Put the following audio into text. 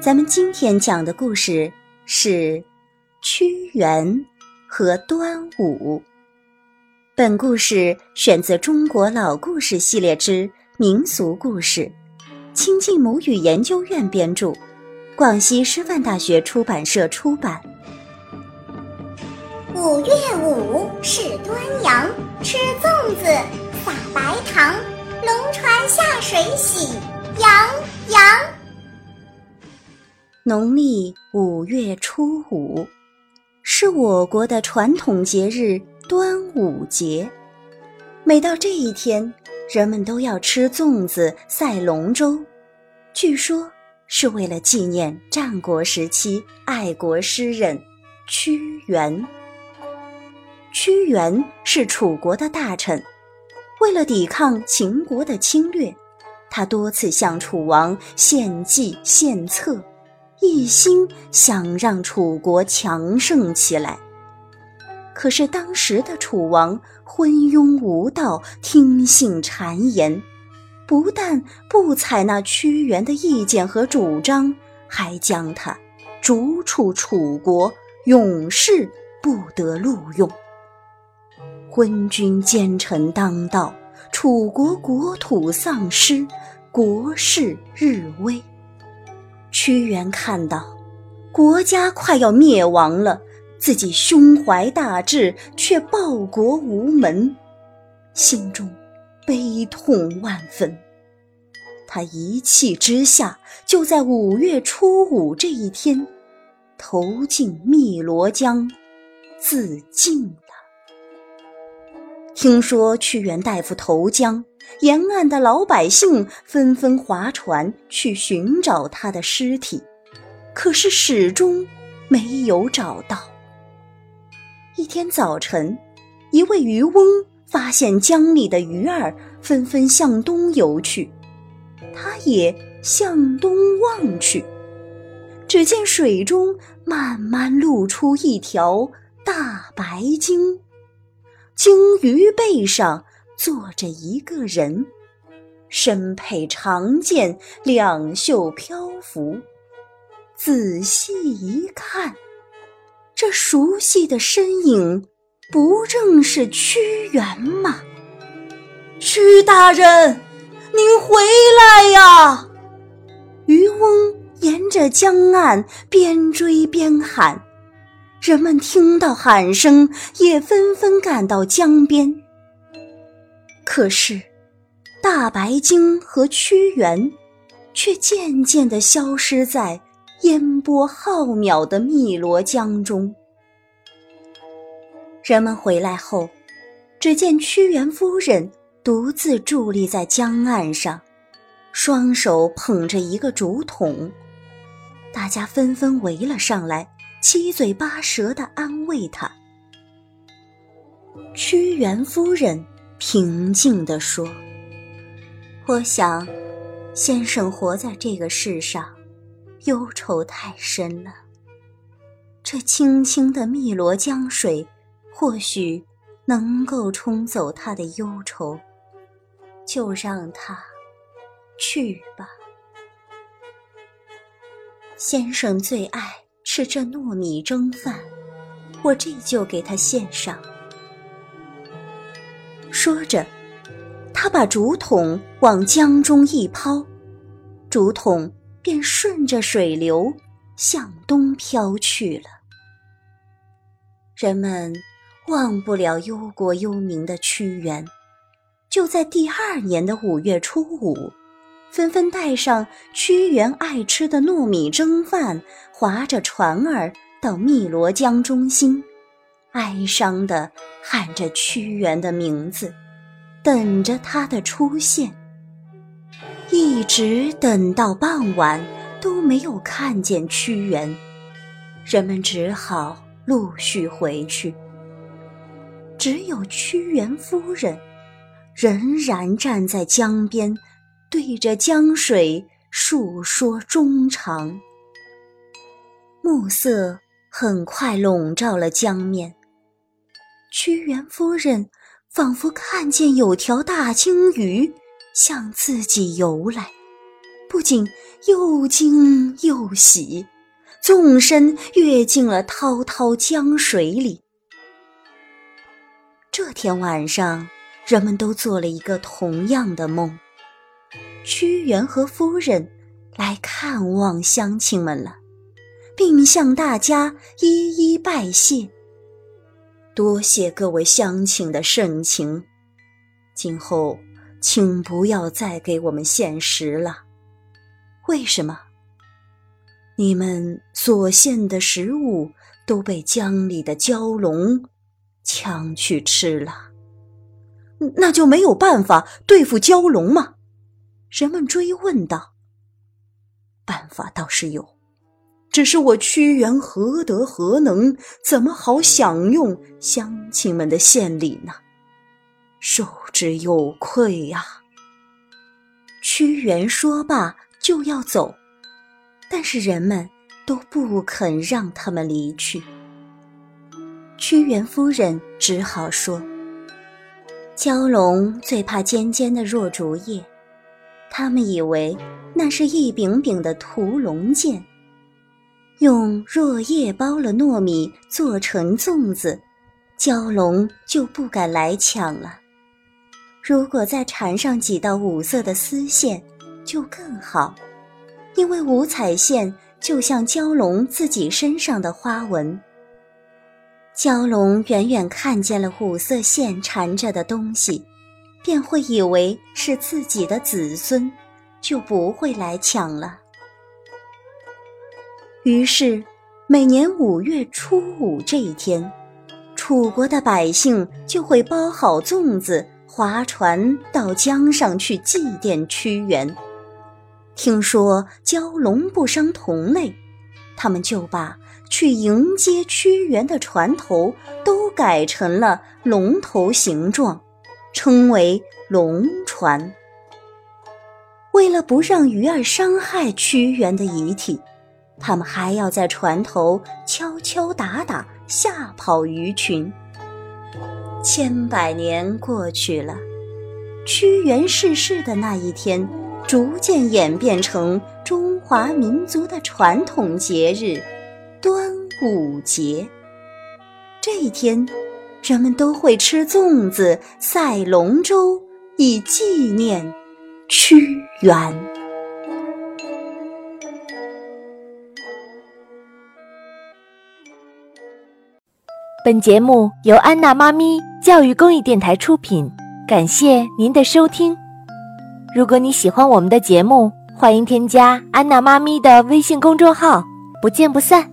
咱们今天讲的故事是屈原和端午。本故事选自《中国老故事系列之民俗故事》，亲近母语研究院编著，广西师范大学出版社出版。五月五是端阳，吃粽子，撒白糖，龙船下水喜，洋洋。农历五月初五，是我国的传统节日端午节。每到这一天，人们都要吃粽子、赛龙舟，据说是为了纪念战国时期爱国诗人屈原。屈原是楚国的大臣，为了抵抗秦国的侵略，他多次向楚王献计献策。一心想让楚国强盛起来，可是当时的楚王昏庸无道、听信谗言，不但不采纳屈原的意见和主张，还将他逐出楚国，永世不得录用。昏君奸臣当道，楚国国土丧失，国势日危。屈原看到国家快要灭亡了，自己胸怀大志却报国无门，心中悲痛万分。他一气之下，就在五月初五这一天，投进汨罗江，自尽。听说屈原大夫投江。沿岸的老百姓纷纷划船去寻找他的尸体，可是始终没有找到。一天早晨，一位渔翁发现江里的鱼儿纷纷向东游去，他也向东望去，只见水中慢慢露出一条大白鲸，鲸鱼背上。坐着一个人，身佩长剑，两袖飘浮。仔细一看，这熟悉的身影，不正是屈原吗？屈大人，您回来呀！渔翁沿着江岸边追边喊，人们听到喊声，也纷纷赶到江边。可是，大白鲸和屈原却渐渐地消失在烟波浩渺的汨罗江中。人们回来后，只见屈原夫人独自伫立在江岸上，双手捧着一个竹筒。大家纷纷围了上来，七嘴八舌地安慰他。屈原夫人。平静地说：“我想，先生活在这个世上，忧愁太深了。这清清的汨罗江水，或许能够冲走他的忧愁。就让他去吧。先生最爱是这糯米蒸饭，我这就给他献上。”说着，他把竹筒往江中一抛，竹筒便顺着水流向东飘去了。人们忘不了忧国忧民的屈原，就在第二年的五月初五，纷纷带上屈原爱吃的糯米蒸饭，划着船儿到汨罗江中心。哀伤地喊着屈原的名字，等着他的出现。一直等到傍晚都没有看见屈原，人们只好陆续回去。只有屈原夫人仍然站在江边，对着江水述说衷肠。暮色很快笼罩了江面。屈原夫人仿佛看见有条大鲸鱼向自己游来，不仅又惊又喜，纵身跃进了滔滔江水里。这天晚上，人们都做了一个同样的梦：屈原和夫人来看望乡亲们了，并向大家一一拜谢。多谢各位乡亲的盛情，今后请不要再给我们献食了。为什么？你们所献的食物都被江里的蛟龙抢去吃了，那就没有办法对付蛟龙吗？人们追问道。办法倒是有。只是我屈原何德何能，怎么好享用乡亲们的献礼呢？受之有愧呀！屈原说罢就要走，但是人们都不肯让他们离去。屈原夫人只好说：“蛟龙最怕尖尖的箬竹叶，他们以为那是一柄柄的屠龙剑。”用箬叶包了糯米做成粽子，蛟龙就不敢来抢了。如果再缠上几道五色的丝线，就更好，因为五彩线就像蛟龙自己身上的花纹。蛟龙远远看见了五色线缠着的东西，便会以为是自己的子孙，就不会来抢了。于是，每年五月初五这一天，楚国的百姓就会包好粽子，划船到江上去祭奠屈原。听说蛟龙不伤同类，他们就把去迎接屈原的船头都改成了龙头形状，称为龙船。为了不让鱼儿伤害屈原的遗体。他们还要在船头敲敲打打，吓跑鱼群。千百年过去了，屈原逝世的那一天，逐渐演变成中华民族的传统节日——端午节。这一天，人们都会吃粽子、赛龙舟，以纪念屈原。本节目由安娜妈咪教育公益电台出品，感谢您的收听。如果你喜欢我们的节目，欢迎添加安娜妈咪的微信公众号，不见不散。